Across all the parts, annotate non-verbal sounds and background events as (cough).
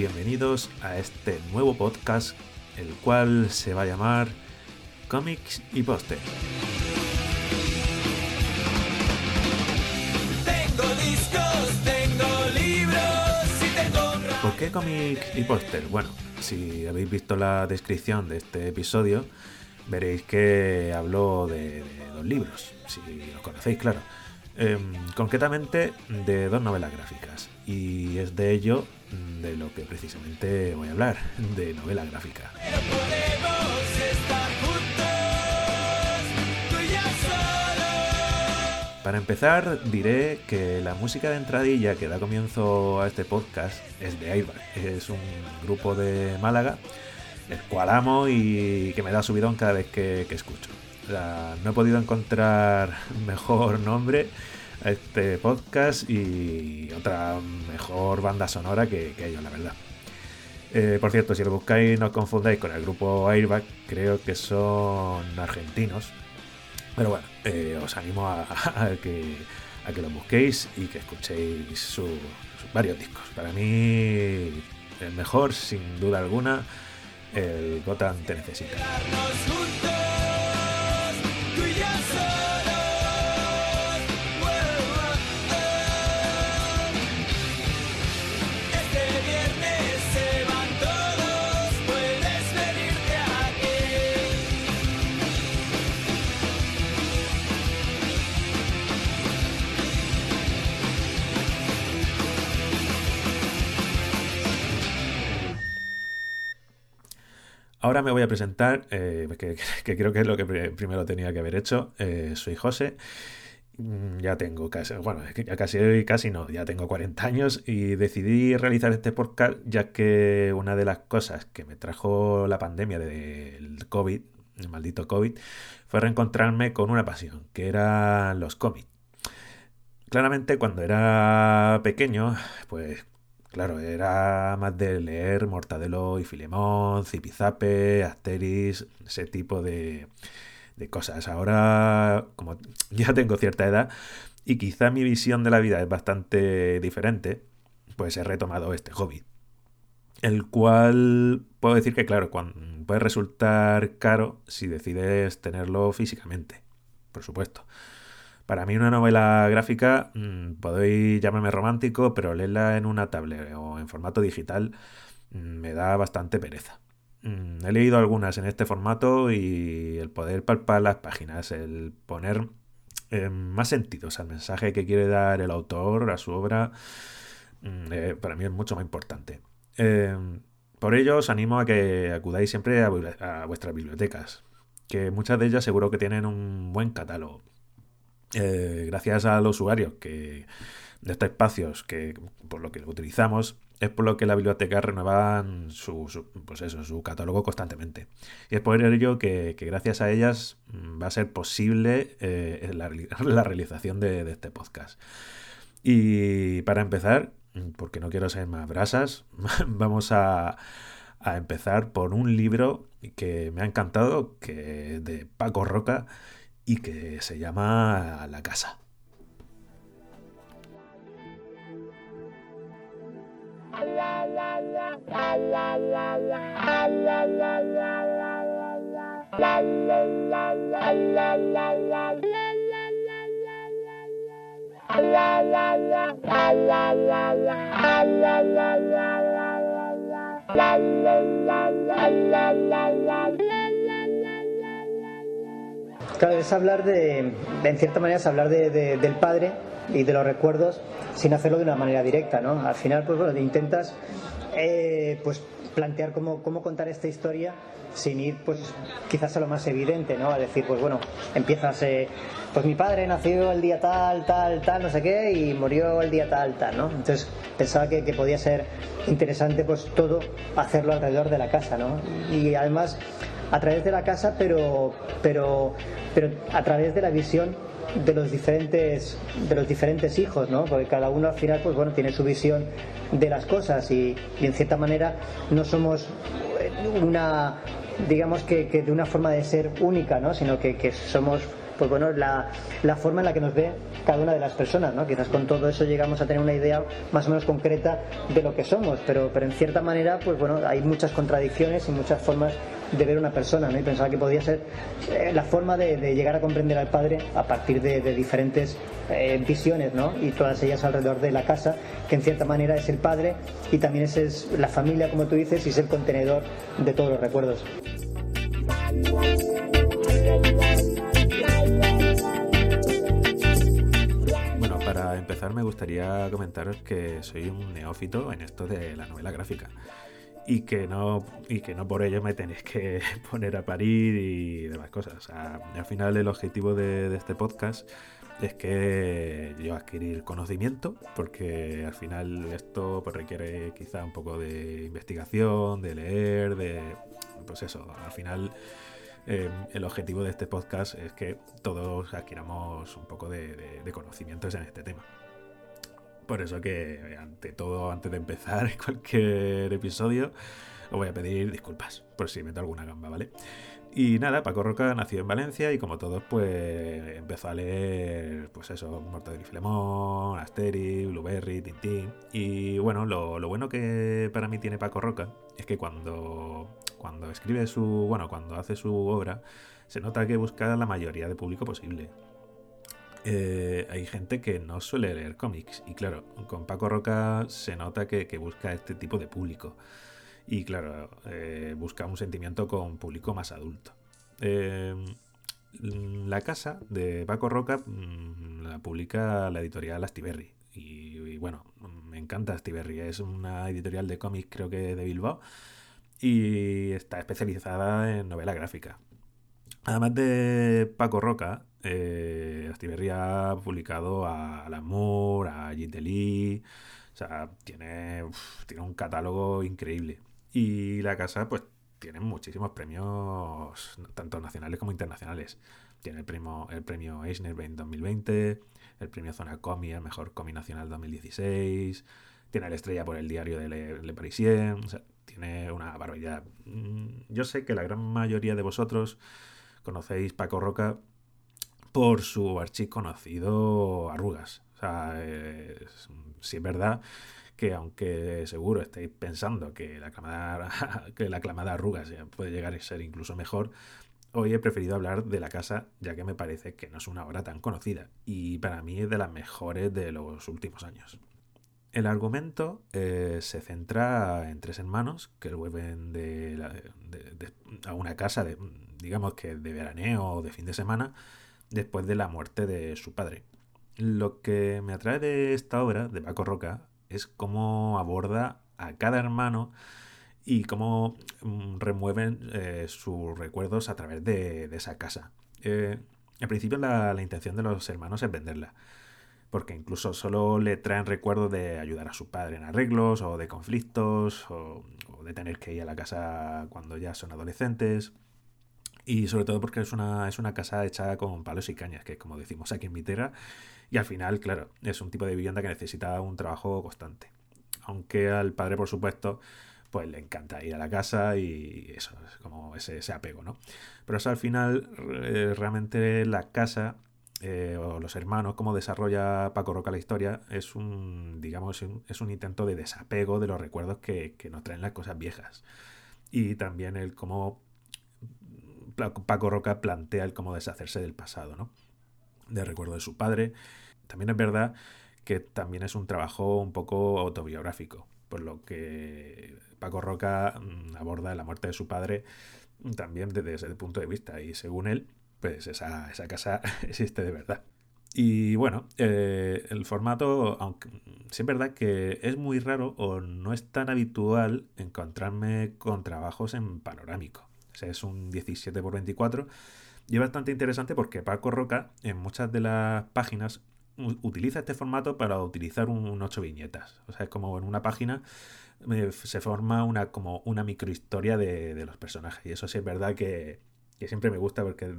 bienvenidos a este nuevo podcast, el cual se va a llamar Comics y Póster. Tengo discos, tengo libros y tengo ¿Por qué cómics y póster? Bueno, si habéis visto la descripción de este episodio, veréis que hablo de, de dos libros, si los conocéis, claro. Em, concretamente de dos novelas gráficas. Y es de ello de lo que precisamente voy a hablar, (laughs) de novela gráfica. Para empezar, diré que la música de entradilla que da comienzo a este podcast es de Airbag. Es un grupo de Málaga, el cual amo y que me da subidón cada vez que, que escucho. No he podido encontrar (laughs) mejor nombre a este podcast y otra mejor banda sonora que, que ellos, la verdad. Eh, por cierto, si lo buscáis no os confundáis con el grupo Airbag, creo que son argentinos. Pero bueno, eh, os animo a, (laughs) que, a que lo busquéis y que escuchéis su- sus varios discos. Para mí, el mejor, sin duda alguna, el Gotham te necesita. Ahora me voy a presentar, eh, (laughs) que, creo que es lo que pri- primero tenía que haber hecho. Eh, soy José. Mm, Ya tengo casi, bueno, ya casi, casi no, ya tengo 40 años y decidí realizar este podcast ya que una de las cosas que me trajo la pandemia del COVID, el maldito COVID, fue reencontrarme con una pasión, que eran los cómics. Claramente cuando era pequeño, pues claro, era más de leer Mortadelo y Filemón, Zipizape, Asterix, ese tipo de, de cosas. Ahora, como (laughs) ya tengo cierta edad y quizá mi visión de la vida es bastante diferente, pues he retomado este hobby. El cual puedo decir que, claro, puede resultar caro si decides tenerlo físicamente, por supuesto. Para mí una novela gráfica, mm, podéis llamarme romántico, pero leerla en una tablet o en formato digital mm, me da bastante pereza. Mm, He leído algunas en este formato y el poder palpar las páginas, el poner eh, más sentidos al mensaje que quiere dar el autor a su obra, eh, para mí es mucho más importante. Eh, por ello os animo a que acudáis siempre a, a vuestras bibliotecas, que muchas de ellas seguro que tienen un buen catálogo. Eh, gracias a los usuarios que de estos espacios que por lo que utilizamos es por lo que las bibliotecas renuevan su, pues eso, su catálogo constantemente. Y es por ello que, que gracias a ellas mm, va a ser posible eh, la, reali- (laughs) la realización de, de este podcast. Y para empezar, mm, porque no quiero ser más brasas, (laughs) vamos a, a empezar por un libro que me ha encantado, que es de Paco Roca y que se llama La Casa. (laughs) Claro, es hablar de, en cierta manera, es hablar de- de- del padre y de los recuerdos sin hacerlo de una manera directa, ¿no? Al final, pues bueno, intentas eh, pues plantear cómo, cómo contar esta historia sin ir, pues quizás a lo más evidente, ¿no? A decir, pues bueno, empiezas, eh, pues mi padre nació el día tal, tal, tal, no sé qué, y murió el día tal, tal, ¿no? Entonces pensaba que, que podía ser interesante, pues todo hacerlo alrededor de la casa, ¿no? Y además a través de la casa, pero, pero, pero a través de la visión de los diferentes de los diferentes hijos, ¿no? Porque cada uno al final, pues bueno, tiene su visión de las cosas y, en cierta manera no somos una, digamos que, que de una forma de ser única, ¿no? Sino que, que somos pues bueno, la, la forma en la que nos ve cada una de las personas, ¿no? Quizás con todo eso llegamos a tener una idea más o menos concreta de lo que somos, pero, pero en cierta manera, pues bueno, hay muchas contradicciones y muchas formas de ver una persona, ¿no? Y pensaba que podía ser eh, la forma de, llegar a comprender al padre a partir de, de diferentes eh, visiones, ¿no? Y todas ellas alrededor de la casa, que en cierta manera es el padre y también es, es la familia, como tú dices, y es el contenedor de todos los recuerdos. Bueno, para empezar me gustaría comentaros que soy un neófito en esto de la novela gráfica y que no y que no por ello me tenéis que (laughs) poner a parir y demás cosas. Al final el objetivo de, este podcast es que yo adquirir conocimiento, porque al final esto pues, requiere quizá un poco de investigación, de leer, de pues eso, al final eh, el objetivo de este podcast es que todos adquiramos un poco de, de- de conocimientos en este tema. Por eso que, ante todo, antes de empezar (laughs) cualquier episodio, os voy a pedir disculpas por si meto alguna gamba, ¿vale? Y nada, Paco Roca nació en Valencia y como todos, pues empezó a leer, pues eso, Mortadelo y Filemón, Asterix, Blueberry, Tintín. Y bueno, lo, lo bueno que para mí tiene Paco Roca es que cuando, cuando escribe su, bueno, cuando hace su obra, se nota que busca la mayoría de público posible. Eh, hay gente que no suele leer cómics. Y claro, con Paco Roca se nota que, busca este tipo de público. Y claro, eh, busca un sentimiento con público más adulto. Eh, la casa de Paco Roca mm, la publica la editorial Astiberri. Y, y bueno, me encanta Astiberri, es una editorial de cómics creo que de Bilbao. Y está especializada en novela gráfica. Además de Paco Roca, eh, Astiberri ha publicado a Alan Moore, a Lee, o sea, tiene, tiene un catálogo increíble. Y la casa, pues, tiene muchísimos premios, tanto nacionales como internacionales. Tiene el premio, el premio Eisner en 2020, el premio Zona Comi, el mejor cómic nacional 2016, tiene la estrella por el diario de Le, Le Parisien, o sea, tiene una barbaridad. Mm, Yo sé que la gran mayoría de vosotros conocéis Paco Roca por su archiconocido Arrugas. O sea, es, sí es verdad que aunque seguro estéis pensando que la aclamada, (laughs) que la aclamada Arrugas puede llegar a ser incluso mejor, hoy he preferido hablar de la casa ya que me parece que no es una obra tan conocida y para mí es de las mejores de los últimos años. El argumento eh, se centra en tres hermanos que vuelven de- de- a una casa, de, digamos que de veraneo o de fin de semana, después de la muerte de su padre. Lo que me atrae de esta obra, de Paco Roca, es cómo aborda a cada hermano y cómo mm, remueven eh, sus recuerdos a través de, esa casa. Eh, al principio la, intención de los hermanos es venderla, porque incluso solo le traen recuerdos de ayudar a su padre en arreglos o de conflictos o de tener que ir a la casa cuando ya son adolescentes. Y sobre todo porque es una, es una casa hecha con palos y cañas, que como decimos aquí en mi tierra, y al final, claro, es un tipo de vivienda que necesita un trabajo constante. Aunque al padre, por supuesto, pues le encanta ir a la casa y eso, es como ese, apego, ¿no? Pero al final, eh, realmente la casa eh, o los hermanos, cómo desarrolla Paco Roca la historia, es un, digamos, es un intento de desapego de los recuerdos que, que nos traen las cosas viejas. Y también el cómo Paco Roca plantea el cómo deshacerse del pasado, ¿no? De recuerdo de su padre. También es verdad que también es un trabajo un poco autobiográfico, por lo que Paco Roca mm, aborda la muerte de su padre también desde ese punto de vista y según él, pues esa, esa casa (laughs) existe de verdad. Y bueno, eh, el formato, aunque mm, sí es verdad que es muy raro o no es tan habitual encontrarme con trabajos en panorámico. Sea, es un 17 x 24 y es bastante interesante porque Paco Roca en muchas de las páginas utiliza este formato para utilizar un, un 8 viñetas. O sea, es como en una página eh, se forma una como una microhistoria de, los personajes. Y eso sí es verdad que, siempre me gusta porque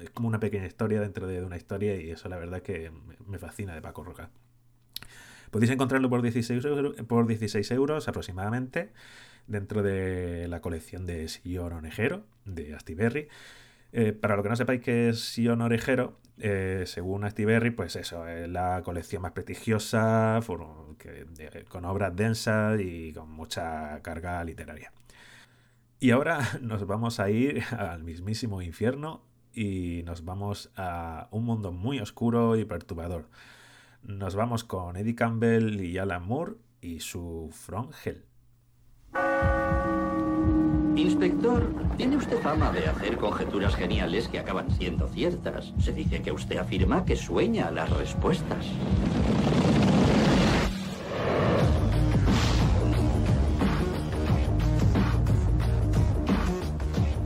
es como una pequeña historia dentro de una historia y eso la verdad que me- fascina de Paco Roca. Podéis encontrarlo por 16 euros, por 16 euros aproximadamente dentro de la colección de Sillor Onejero de Astiberri. Eh, para lo que no sepáis que es Sion Orejero, eh, según Berry, pues eso, es la colección más prestigiosa, con obras densas y con mucha carga literaria. Y ahora (laughs) nos vamos a ir al mismísimo infierno y nos vamos a un mundo muy oscuro y perturbador. Nos vamos con Eddie Campbell y Alan Moore y su From Hell. Inspector, tiene usted fama de hacer conjeturas geniales que acaban siendo ciertas. Se dice que usted afirma que sueña las respuestas.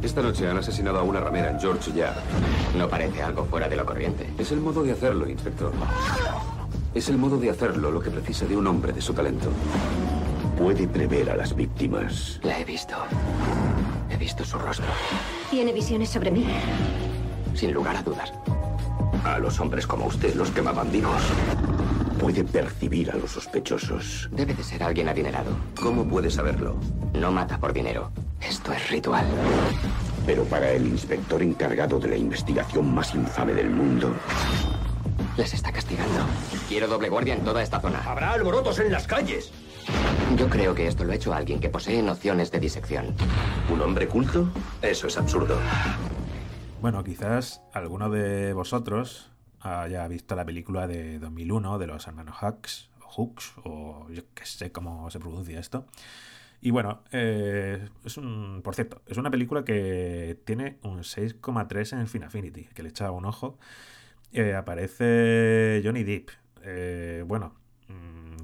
Esta noche han asesinado a una ramera en George Yard. No parece algo fuera de lo corriente. Es el modo de hacerlo, inspector. Es el modo de hacerlo lo que precisa de un hombre de su talento. Puede prever a las víctimas. La he visto. He visto su rostro. Tiene visiones sobre mí. Sin lugar a dudas. A los hombres como usted los quemaban vivos. Puede percibir a los sospechosos. Debe de ser alguien adinerado. ¿Cómo puede saberlo? No mata por dinero. Esto es ritual. Pero para el inspector encargado de la investigación más infame del mundo, Les está castigando. Quiero doble guardia en toda esta zona. habrá alborotos en las calles. Yo creo que esto lo ha hecho alguien que posee nociones de disección. ¿Un hombre culto? Eso es absurdo. Bueno, quizás alguno de vosotros haya visto la película de 2001 de los hermanos Hooks, o Hooks, o yo que sé cómo se pronuncia esto. Y bueno, eh, es un, por cierto, es una película que tiene un 6,3 en Film Affinity, que le echaba un ojo. Eh, aparece Johnny Depp. Eh, bueno,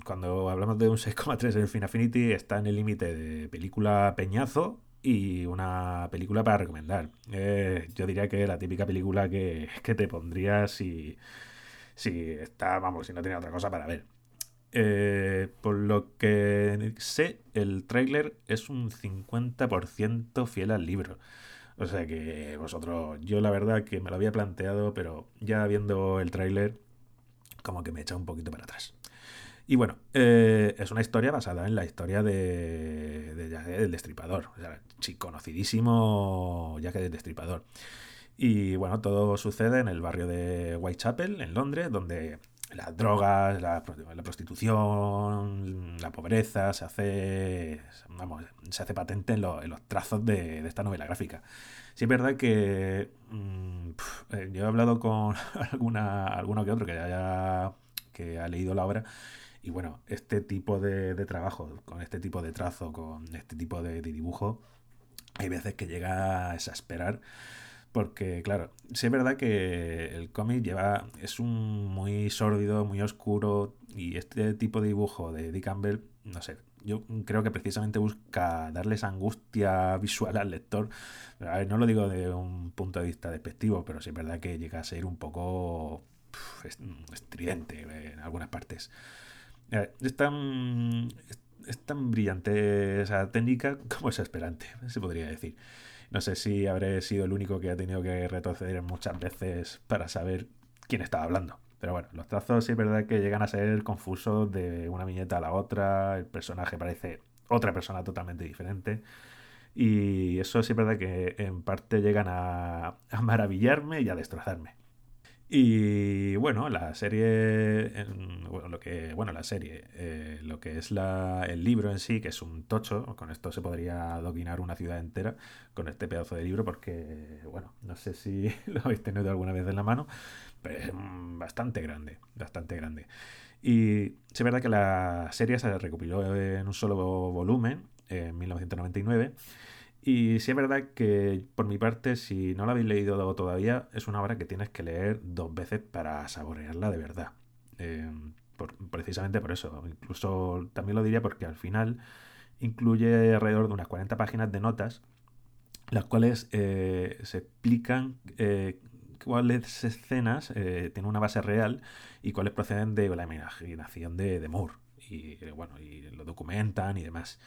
cuando hablamos de un (laughs) 6,3 en Film Affinity está en el límite de película peñazo y una película para recomendar. Eh, yo diría que la típica película que, (laughs) que te pondrías si, si está, vamos, si no tenía otra cosa para ver. Eh, por lo que sé, el tráiler es un 50% fiel al libro. O sea que vosotros, yo la verdad que me lo había planteado, pero ya viendo el tráiler, como que me echa un poquito para atrás. Y bueno, eh, es una historia basada en la historia de, de Jack el Destripador. O sea, conocidísimo Jack el Destripador. Y bueno, todo sucede en el barrio de Whitechapel, en Londres, donde las drogas, la, prostitución, la pobreza se hace, vamos, se hace patente en, lo- en los trazos de, esta novela gráfica. Sí es verdad que mm, eh, yo he hablado con (laughs) alguna, alguno que otro que haya que ha leído la obra y bueno, este tipo de, de trabajo, con este tipo de trazo, con este tipo de, dibujo, hay veces que llega a exasperar porque, claro, sí es verdad que el cómic lleva. es un muy sórdido, muy oscuro. Y este tipo de dibujo de Dick Campbell, no sé, yo creo que precisamente busca darles angustia (laughs) visual al lector. A ver, no lo digo de un punto de vista despectivo, pero sí es verdad que llega a ser un poco estridente en algunas partes. Es tan, es, tan brillante esa técnica como es esperante, se podría decir. No sé si habré sido el único que ha tenido que retroceder muchas veces para saber quién estaba hablando. Pero bueno, los trazos sí es verdad que llegan a ser confusos de una viñeta a la otra, el personaje parece otra persona totalmente diferente. Y eso sí es verdad que en parte llegan a maravillarme y a destrozarme. Y bueno, la serie, en- bueno, lo que, bueno, la serie, eh, lo que es la, el libro en sí, que es un tocho, con esto se podría doquinar una ciudad entera con este pedazo de libro, porque, bueno, no sé si (laughs) lo habéis tenido alguna vez en la mano, pero es bastante grande, bastante grande. Y es verdad que la serie se recopiló en un solo volumen en 1999. Y sí es verdad que por mi parte, si no la habéis leído todavía, es una obra que tienes que leer dos veces para saborearla de verdad. Eh, precisamente por eso. Incluso también lo diría porque al final incluye alrededor de unas 40 páginas de notas, las cuales eh, se explican eh, cuáles escenas eh, tienen una base real y cuáles proceden de la imaginación de, de Moore. Y bueno, y lo documentan y demás.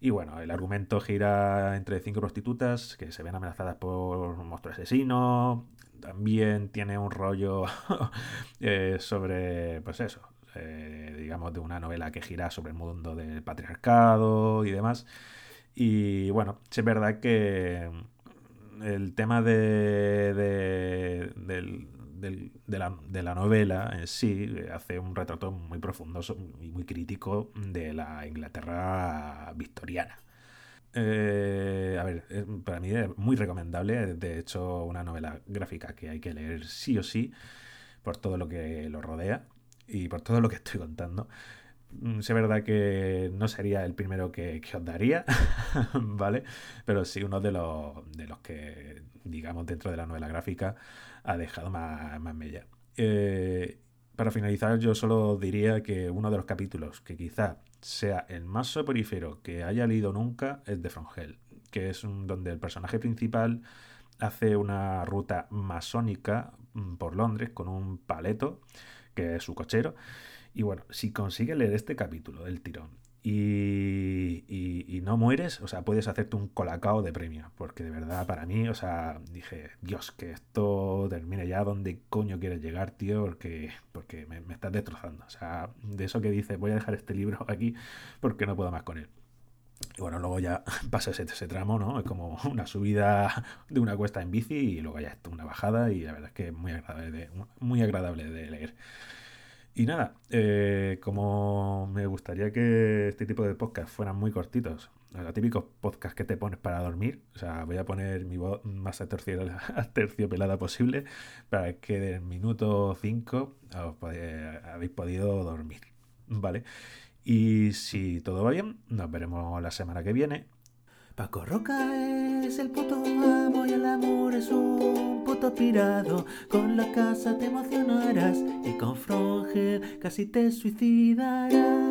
Y bueno, el argumento gira entre cinco prostitutas que se ven amenazadas por un monstruo asesino. También tiene un rollo (laughs) eh, sobre, pues eso, eh, digamos, de una novela que gira sobre el mundo del patriarcado y demás. Y bueno, es verdad que el tema de, de, del- del- de la, de la novela en sí eh, hace un retrato muy profundo y muy crítico de la Inglaterra victoriana. Eh, a ver, es- para mí es muy recomendable, de hecho, una novela gráfica que hay que leer sí o sí por todo lo que lo rodea y por todo lo que estoy contando. Mm, es verdad que no sería el primero que, que os daría, (laughs) ¿vale? Pero sí uno de los, de los que, digamos, dentro de la novela gráfica ha dejado más, más mella. Eh, para finalizar, yo solo diría que uno de los capítulos que quizá sea el más soporífero que haya leído nunca es de From Hell, que es un, donde el personaje principal hace una ruta masónica mm, por Londres con un paleto, que es su cochero. Y bueno, si consigues leer este capítulo del tirón y, y- no mueres, o sea, puedes hacerte un colacao de premio. Porque de verdad, para mí, o sea, dije, Dios, que esto termine ya donde coño quieres llegar, tío, porque, porque me, estás destrozando. O sea, de eso que dices, voy a dejar este libro (laughs) aquí porque no puedo más con él. Y bueno, luego ya (laughs) pasa ese, ese tramo, ¿no? Es como (laughs) una subida de una cuesta en bici y luego ya una bajada y la verdad es que es muy agradable muy agradable de leer. Y nada, eh, como me gustaría que este tipo de podcasts fueran muy cortitos, los típicos podcasts que te pones para dormir, o sea, voy a poner mi voz más aterciopelada, (laughs) aterciopelada posible para que del minuto 5 os pode- habéis podido dormir, ¿vale? Y si todo va bien, nos veremos la semana que viene. Paco Roca es el puto amo y el amor es un Con la casa te emocionarás y con Frongel casi te suicidarás.